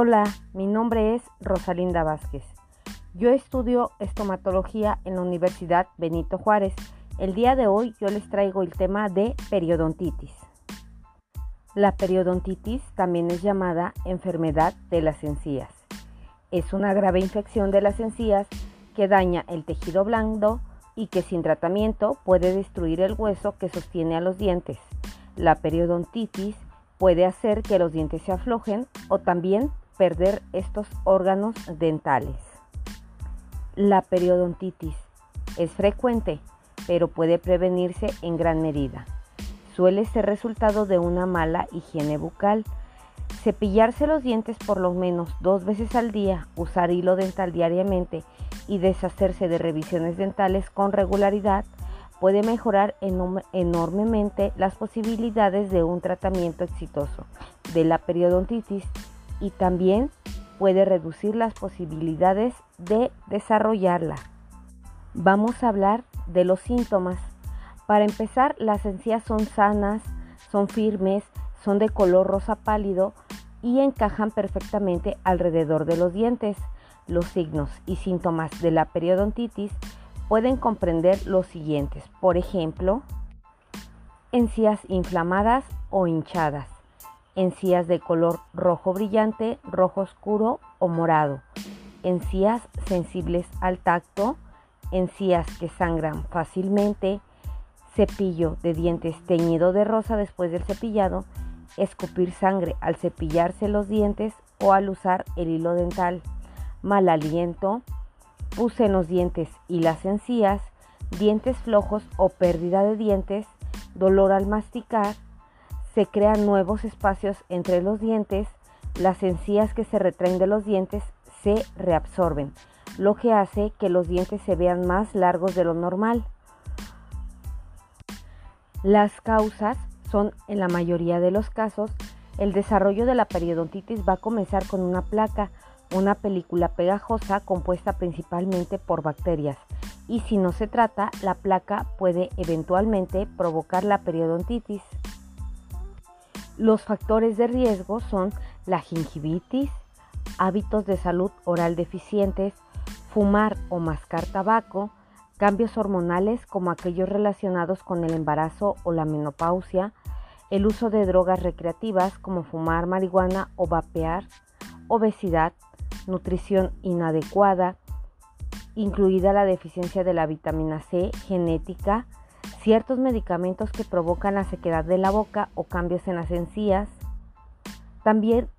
Hola, mi nombre es Rosalinda Vázquez. Yo estudio estomatología en la Universidad Benito Juárez. El día de hoy yo les traigo el tema de periodontitis. La periodontitis también es llamada enfermedad de las encías. Es una grave infección de las encías que daña el tejido blando y que sin tratamiento puede destruir el hueso que sostiene a los dientes. La periodontitis puede hacer que los dientes se aflojen o también perder estos órganos dentales. La periodontitis es frecuente, pero puede prevenirse en gran medida. Suele ser resultado de una mala higiene bucal. Cepillarse los dientes por lo menos dos veces al día, usar hilo dental diariamente y deshacerse de revisiones dentales con regularidad puede mejorar enormemente las posibilidades de un tratamiento exitoso de la periodontitis y también puede reducir las posibilidades de desarrollarla. Vamos a hablar de los síntomas. Para empezar, las encías son sanas, son firmes, son de color rosa pálido y encajan perfectamente alrededor de los dientes. Los signos y síntomas de la periodontitis pueden comprender los siguientes. Por ejemplo, encías inflamadas o hinchadas, encías de color rojo brillante, rojo oscuro o morado, encías sensibles al tacto, encías que sangran fácilmente, cepillo de dientes teñido de rosa después del cepillado, escupir sangre al cepillarse los dientes o al usar el hilo dental, mal aliento, puse en los dientes y las encías, dientes flojos o pérdida de dientes, dolor al masticar, se crean nuevos espacios entre los dientes, las encías que se retraen de los dientes se reabsorben, lo que hace que los dientes se vean más largos de lo normal. Las causas son, en la mayoría de los casos, el desarrollo de la periodontitis va a comenzar con una placa una película pegajosa compuesta principalmente por bacterias y si no se trata, la placa puede eventualmente provocar la periodontitis. Los factores de riesgo son la gingivitis, hábitos de salud oral deficientes, fumar o mascar tabaco, cambios hormonales como aquellos relacionados con el embarazo o la menopausia, el uso de drogas recreativas como fumar marihuana o vapear, obesidad, nutrición inadecuada, incluida la deficiencia de la vitamina C genética, ciertos medicamentos que provocan la sequedad de la boca o cambios en las encías, también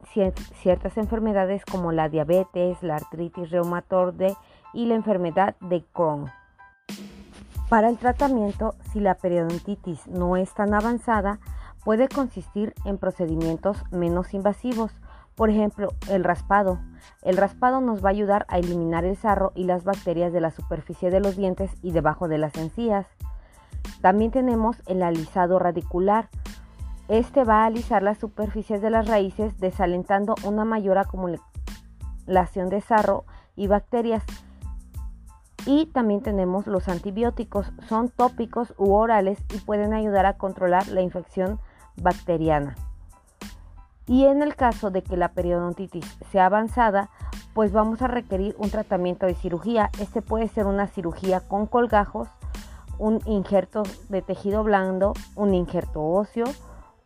ciertas enfermedades como la diabetes, la artritis reumatoide y la enfermedad de Crohn. Para el tratamiento, si la periodontitis no es tan avanzada, puede consistir en procedimientos menos invasivos, por ejemplo, el raspado. El raspado nos va a ayudar a eliminar el sarro y las bacterias de la superficie de los dientes y debajo de las encías. También tenemos el alisado radicular. Este va a alisar las superficies de las raíces desalentando una mayor acumulación de sarro y bacterias. Y también tenemos los antibióticos. Son tópicos u orales y pueden ayudar a controlar la infección bacteriana. Y en el caso de que la periodontitis sea avanzada, pues vamos a requerir un tratamiento de cirugía. Este puede ser una cirugía con colgajos, un injerto de tejido blando, un injerto óseo,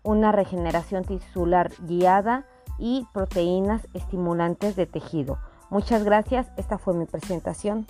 una regeneración tisular guiada y proteínas estimulantes de tejido. Muchas gracias, esta fue mi presentación.